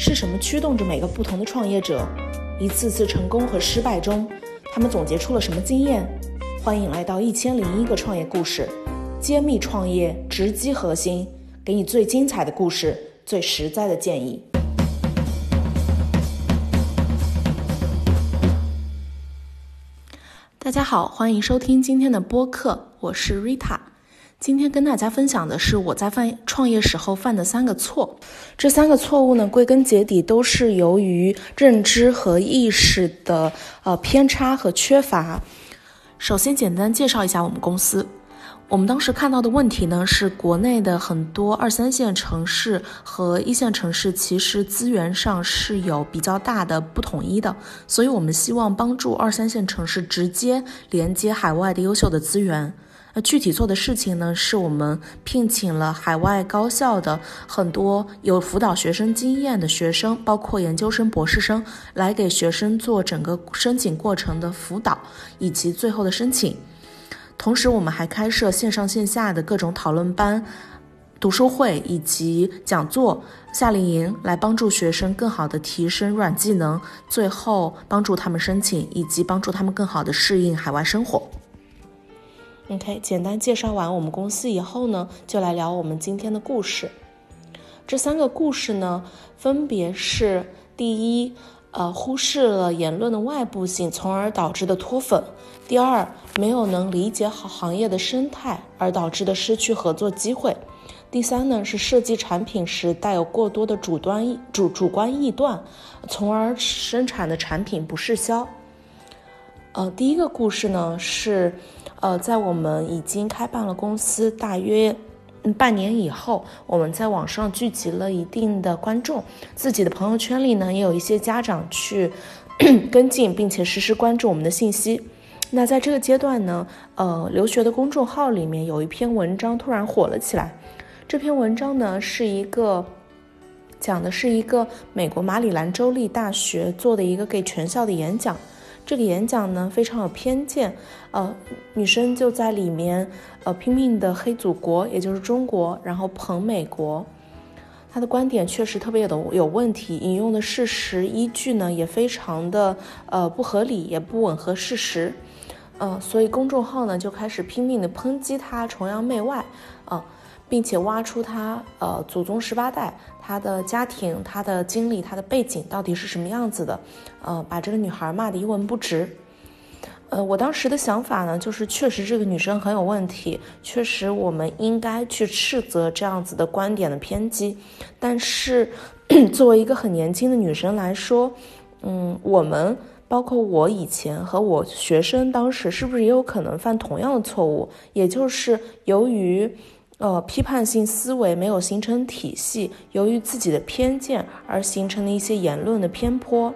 是什么驱动着每个不同的创业者？一次次成功和失败中，他们总结出了什么经验？欢迎来到一千零一个创业故事，揭秘创业直击核心，给你最精彩的故事，最实在的建议。大家好，欢迎收听今天的播客，我是 Rita。今天跟大家分享的是我在犯创业时候犯的三个错。这三个错误呢，归根结底都是由于认知和意识的呃偏差和缺乏。首先，简单介绍一下我们公司。我们当时看到的问题呢，是国内的很多二三线城市和一线城市其实资源上是有比较大的不统一的，所以我们希望帮助二三线城市直接连接海外的优秀的资源。具体做的事情呢，是我们聘请了海外高校的很多有辅导学生经验的学生，包括研究生、博士生，来给学生做整个申请过程的辅导以及最后的申请。同时，我们还开设线上线下的各种讨论班、读书会以及讲座、夏令营，来帮助学生更好的提升软技能，最后帮助他们申请以及帮助他们更好的适应海外生活。OK，简单介绍完我们公司以后呢，就来聊我们今天的故事。这三个故事呢，分别是：第一，呃，忽视了言论的外部性，从而导致的脱粉；第二，没有能理解好行业的生态而导致的失去合作机会；第三呢，是设计产品时带有过多的主端主主观臆断，从而生产的产品不适销。呃，第一个故事呢是。呃，在我们已经开办了公司大约半年以后，我们在网上聚集了一定的观众，自己的朋友圈里呢也有一些家长去 跟进，并且实时关注我们的信息。那在这个阶段呢，呃，留学的公众号里面有一篇文章突然火了起来。这篇文章呢是一个讲的是一个美国马里兰州立大学做的一个给全校的演讲。这个演讲呢非常有偏见，呃，女生就在里面，呃，拼命的黑祖国，也就是中国，然后捧美国。她的观点确实特别的有问题，引用的事实依据呢也非常的呃不合理，也不吻合事实，呃，所以公众号呢就开始拼命的抨击她，崇洋媚外，啊。并且挖出他呃祖宗十八代，他的家庭、他的经历、他的背景到底是什么样子的，呃，把这个女孩骂得一文不值。呃，我当时的想法呢，就是确实这个女生很有问题，确实我们应该去斥责这样子的观点的偏激。但是 作为一个很年轻的女生来说，嗯，我们包括我以前和我学生当时是不是也有可能犯同样的错误？也就是由于。呃，批判性思维没有形成体系，由于自己的偏见而形成的一些言论的偏颇。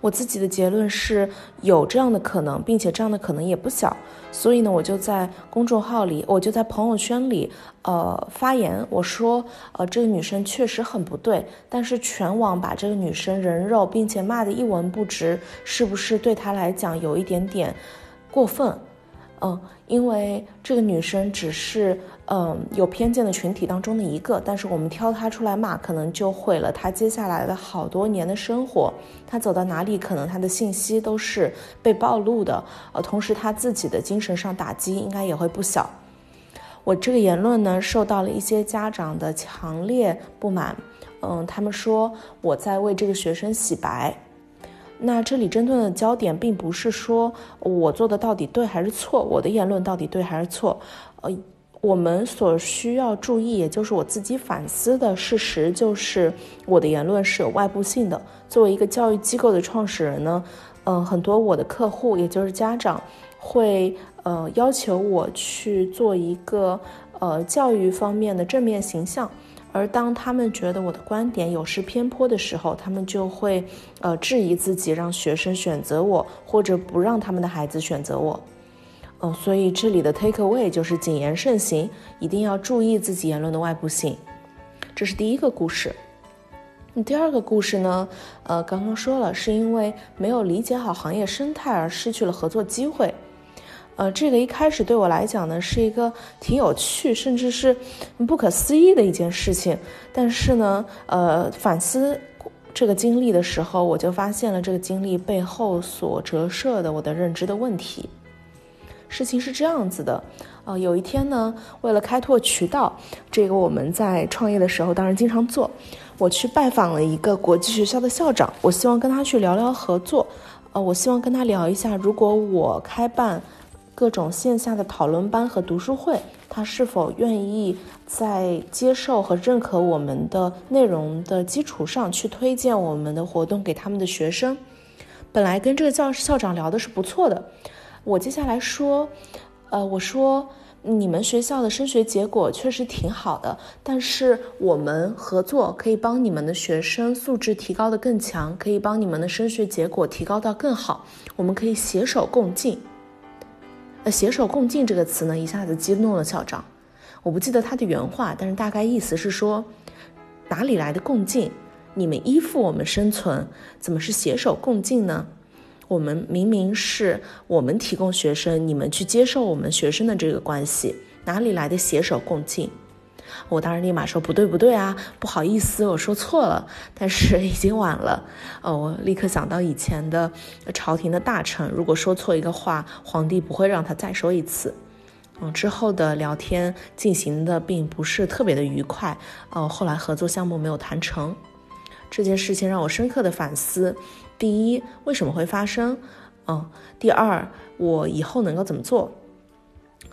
我自己的结论是有这样的可能，并且这样的可能也不小。所以呢，我就在公众号里，我就在朋友圈里，呃，发言，我说，呃，这个女生确实很不对，但是全网把这个女生人肉，并且骂得一文不值，是不是对她来讲有一点点过分？嗯，因为这个女生只是嗯有偏见的群体当中的一个，但是我们挑她出来骂，可能就毁了她接下来的好多年的生活。她走到哪里，可能她的信息都是被暴露的，呃，同时她自己的精神上打击应该也会不小。我这个言论呢，受到了一些家长的强烈不满，嗯，他们说我在为这个学生洗白。那这里针对的焦点并不是说我做的到底对还是错，我的言论到底对还是错，呃，我们所需要注意，也就是我自己反思的事实，就是我的言论是有外部性的。作为一个教育机构的创始人呢，嗯，很多我的客户，也就是家长，会呃要求我去做一个呃教育方面的正面形象。而当他们觉得我的观点有失偏颇的时候，他们就会，呃，质疑自己，让学生选择我，或者不让他们的孩子选择我。嗯，所以这里的 take away 就是谨言慎行，一定要注意自己言论的外部性。这是第一个故事。第二个故事呢？呃，刚刚说了，是因为没有理解好行业生态而失去了合作机会。呃，这个一开始对我来讲呢，是一个挺有趣，甚至是不可思议的一件事情。但是呢，呃，反思这个经历的时候，我就发现了这个经历背后所折射的我的认知的问题。事情是这样子的，呃，有一天呢，为了开拓渠道，这个我们在创业的时候当然经常做。我去拜访了一个国际学校的校长，我希望跟他去聊聊合作，呃，我希望跟他聊一下，如果我开办各种线下的讨论班和读书会，他是否愿意在接受和认可我们的内容的基础上去推荐我们的活动给他们的学生。本来跟这个教校长聊的是不错的，我接下来说，呃，我说。你们学校的升学结果确实挺好的，但是我们合作可以帮你们的学生素质提高的更强，可以帮你们的升学结果提高到更好。我们可以携手共进。呃，携手共进这个词呢，一下子激怒了校长。我不记得他的原话，但是大概意思是说，哪里来的共进？你们依附我们生存，怎么是携手共进呢？我们明明是我们提供学生，你们去接受我们学生的这个关系，哪里来的携手共进？我当然立马说不对不对啊，不好意思，我说错了。但是已经晚了，哦，我立刻想到以前的朝廷的大臣，如果说错一个话，皇帝不会让他再说一次。嗯，之后的聊天进行的并不是特别的愉快，呃，后来合作项目没有谈成。这件事情让我深刻的反思。第一，为什么会发生？嗯，第二，我以后能够怎么做？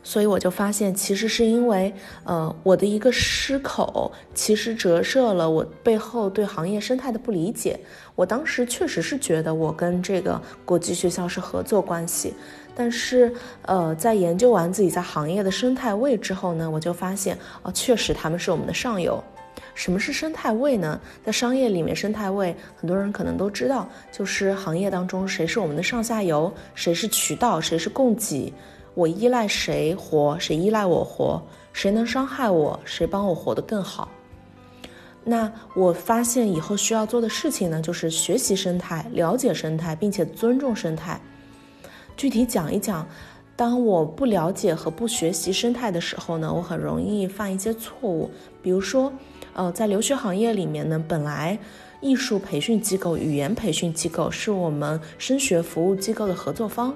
所以我就发现，其实是因为，呃，我的一个失口，其实折射了我背后对行业生态的不理解。我当时确实是觉得我跟这个国际学校是合作关系，但是，呃，在研究完自己在行业的生态位之后呢，我就发现，哦，确实他们是我们的上游。什么是生态位呢？在商业里面，生态位很多人可能都知道，就是行业当中谁是我们的上下游，谁是渠道，谁是供给，我依赖谁活，谁依赖我活，谁能伤害我，谁帮我活得更好。那我发现以后需要做的事情呢，就是学习生态，了解生态，并且尊重生态。具体讲一讲，当我不了解和不学习生态的时候呢，我很容易犯一些错误，比如说。呃，在留学行业里面呢，本来艺术培训机构、语言培训机构是我们升学服务机构的合作方。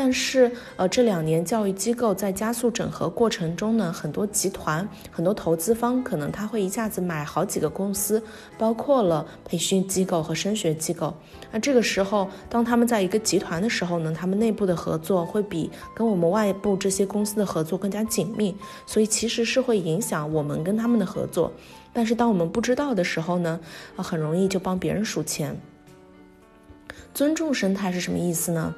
但是，呃，这两年教育机构在加速整合过程中呢，很多集团、很多投资方可能他会一下子买好几个公司，包括了培训机构和升学机构。那这个时候，当他们在一个集团的时候呢，他们内部的合作会比跟我们外部这些公司的合作更加紧密，所以其实是会影响我们跟他们的合作。但是当我们不知道的时候呢，啊，很容易就帮别人数钱。尊重生态是什么意思呢？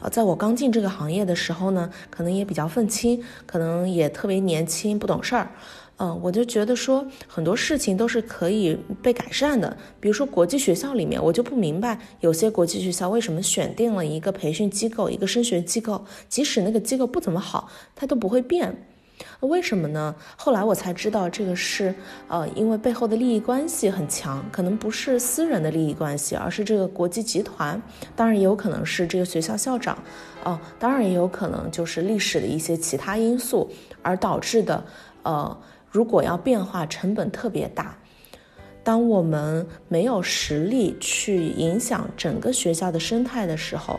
啊，在我刚进这个行业的时候呢，可能也比较愤青，可能也特别年轻，不懂事儿。嗯，我就觉得说很多事情都是可以被改善的。比如说国际学校里面，我就不明白有些国际学校为什么选定了一个培训机构、一个升学机构，即使那个机构不怎么好，它都不会变。为什么呢？后来我才知道，这个是呃，因为背后的利益关系很强，可能不是私人的利益关系，而是这个国际集团。当然也有可能是这个学校校长，哦，当然也有可能就是历史的一些其他因素而导致的。呃，如果要变化，成本特别大。当我们没有实力去影响整个学校的生态的时候。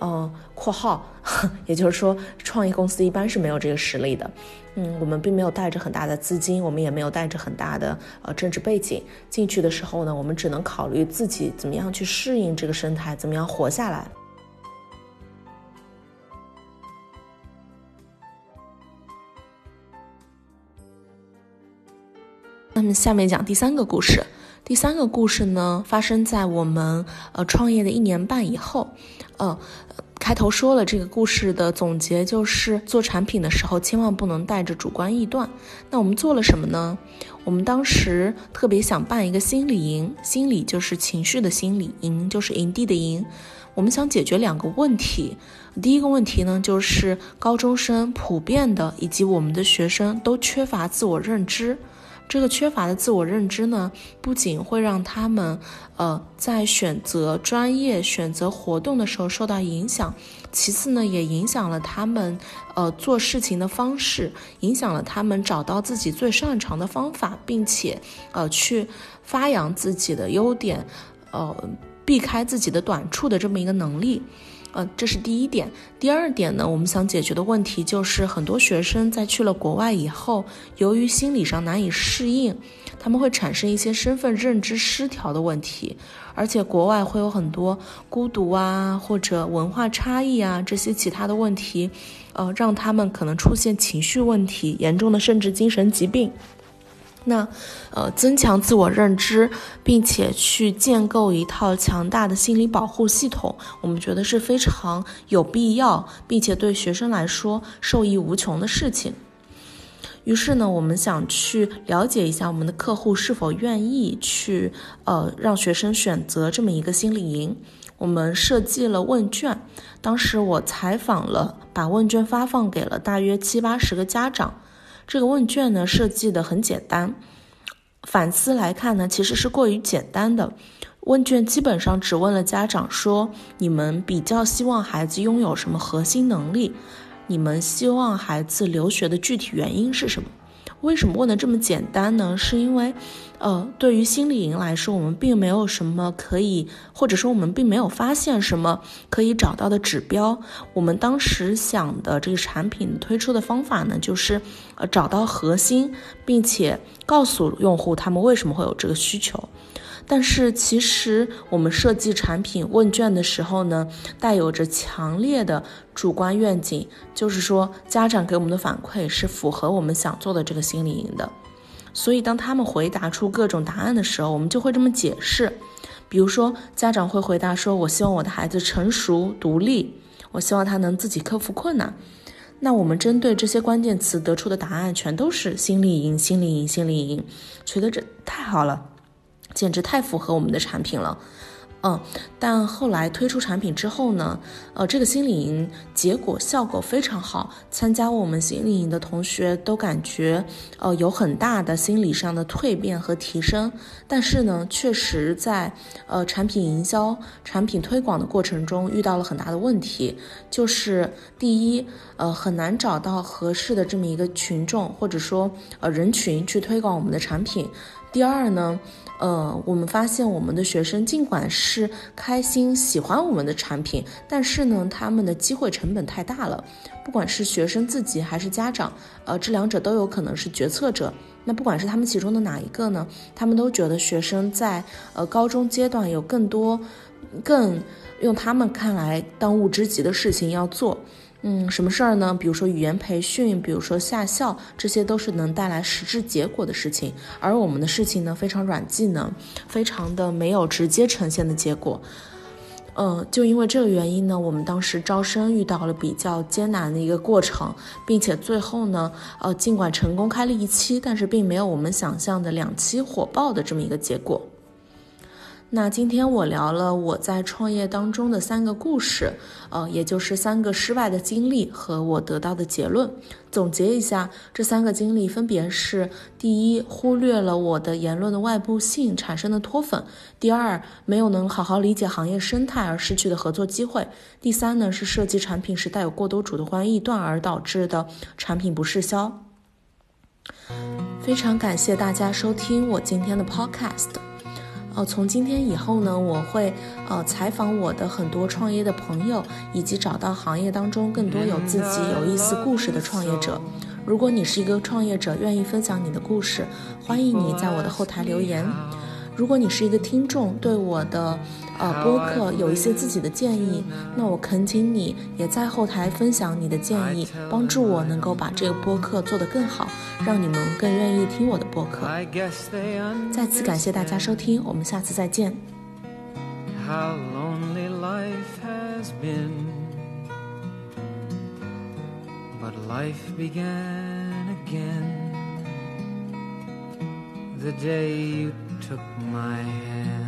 嗯，括号，也就是说，创业公司一般是没有这个实力的。嗯，我们并没有带着很大的资金，我们也没有带着很大的呃政治背景进去的时候呢，我们只能考虑自己怎么样去适应这个生态，怎么样活下来。那么，下面讲第三个故事。第三个故事呢，发生在我们呃创业的一年半以后。呃，开头说了这个故事的总结就是做产品的时候千万不能带着主观臆断。那我们做了什么呢？我们当时特别想办一个心理营，心理就是情绪的心理，营就是营地的营。我们想解决两个问题，第一个问题呢就是高中生普遍的以及我们的学生都缺乏自我认知。这个缺乏的自我认知呢，不仅会让他们，呃，在选择专业、选择活动的时候受到影响，其次呢，也影响了他们，呃，做事情的方式，影响了他们找到自己最擅长的方法，并且，呃，去发扬自己的优点，呃，避开自己的短处的这么一个能力。呃，这是第一点。第二点呢，我们想解决的问题就是很多学生在去了国外以后，由于心理上难以适应，他们会产生一些身份认知失调的问题，而且国外会有很多孤独啊，或者文化差异啊这些其他的问题，呃，让他们可能出现情绪问题，严重的甚至精神疾病。那，呃，增强自我认知，并且去建构一套强大的心理保护系统，我们觉得是非常有必要，并且对学生来说受益无穷的事情。于是呢，我们想去了解一下我们的客户是否愿意去，呃，让学生选择这么一个心理营。我们设计了问卷，当时我采访了，把问卷发放给了大约七八十个家长。这个问卷呢设计的很简单，反思来看呢，其实是过于简单的。问卷基本上只问了家长说：你们比较希望孩子拥有什么核心能力？你们希望孩子留学的具体原因是什么？为什么问的这么简单呢？是因为，呃，对于心理营来说，我们并没有什么可以，或者说我们并没有发现什么可以找到的指标。我们当时想的这个产品推出的方法呢，就是，呃，找到核心，并且告诉用户他们为什么会有这个需求。但是其实我们设计产品问卷的时候呢，带有着强烈的主观愿景，就是说家长给我们的反馈是符合我们想做的这个心理营的。所以当他们回答出各种答案的时候，我们就会这么解释。比如说家长会回答说：“我希望我的孩子成熟独立，我希望他能自己克服困难。”那我们针对这些关键词得出的答案全都是心理营，心理营，心理营，觉得这太好了。简直太符合我们的产品了，嗯，但后来推出产品之后呢，呃，这个心理营结果效果非常好，参加我们心理营的同学都感觉，呃，有很大的心理上的蜕变和提升。但是呢，确实在呃产品营销、产品推广的过程中遇到了很大的问题，就是第一，呃，很难找到合适的这么一个群众或者说呃人群去推广我们的产品。第二呢。呃，我们发现我们的学生尽管是开心喜欢我们的产品，但是呢，他们的机会成本太大了。不管是学生自己还是家长，呃，这两者都有可能是决策者。那不管是他们其中的哪一个呢，他们都觉得学生在呃高中阶段有更多、更用他们看来当务之急的事情要做。嗯，什么事儿呢？比如说语言培训，比如说下校，这些都是能带来实质结果的事情。而我们的事情呢，非常软技能，非常的没有直接呈现的结果。嗯，就因为这个原因呢，我们当时招生遇到了比较艰难的一个过程，并且最后呢，呃，尽管成功开了一期，但是并没有我们想象的两期火爆的这么一个结果。那今天我聊了我在创业当中的三个故事，呃，也就是三个失败的经历和我得到的结论。总结一下，这三个经历分别是：第一，忽略了我的言论的外部性产生的脱粉；第二，没有能好好理解行业生态而失去的合作机会；第三呢，是设计产品时带有过多主观臆断而导致的产品不适销。非常感谢大家收听我今天的 Podcast。呃，从今天以后呢，我会呃采访我的很多创业的朋友，以及找到行业当中更多有自己有意思故事的创业者。如果你是一个创业者，愿意分享你的故事，欢迎你在我的后台留言。如果你是一个听众，对我的呃播客有一些自己的建议，那我恳请你也在后台分享你的建议，帮助我能够把这个播客做得更好，让你们更愿意听我的播客。再次感谢大家收听，我们下次再见。the day you took my hand.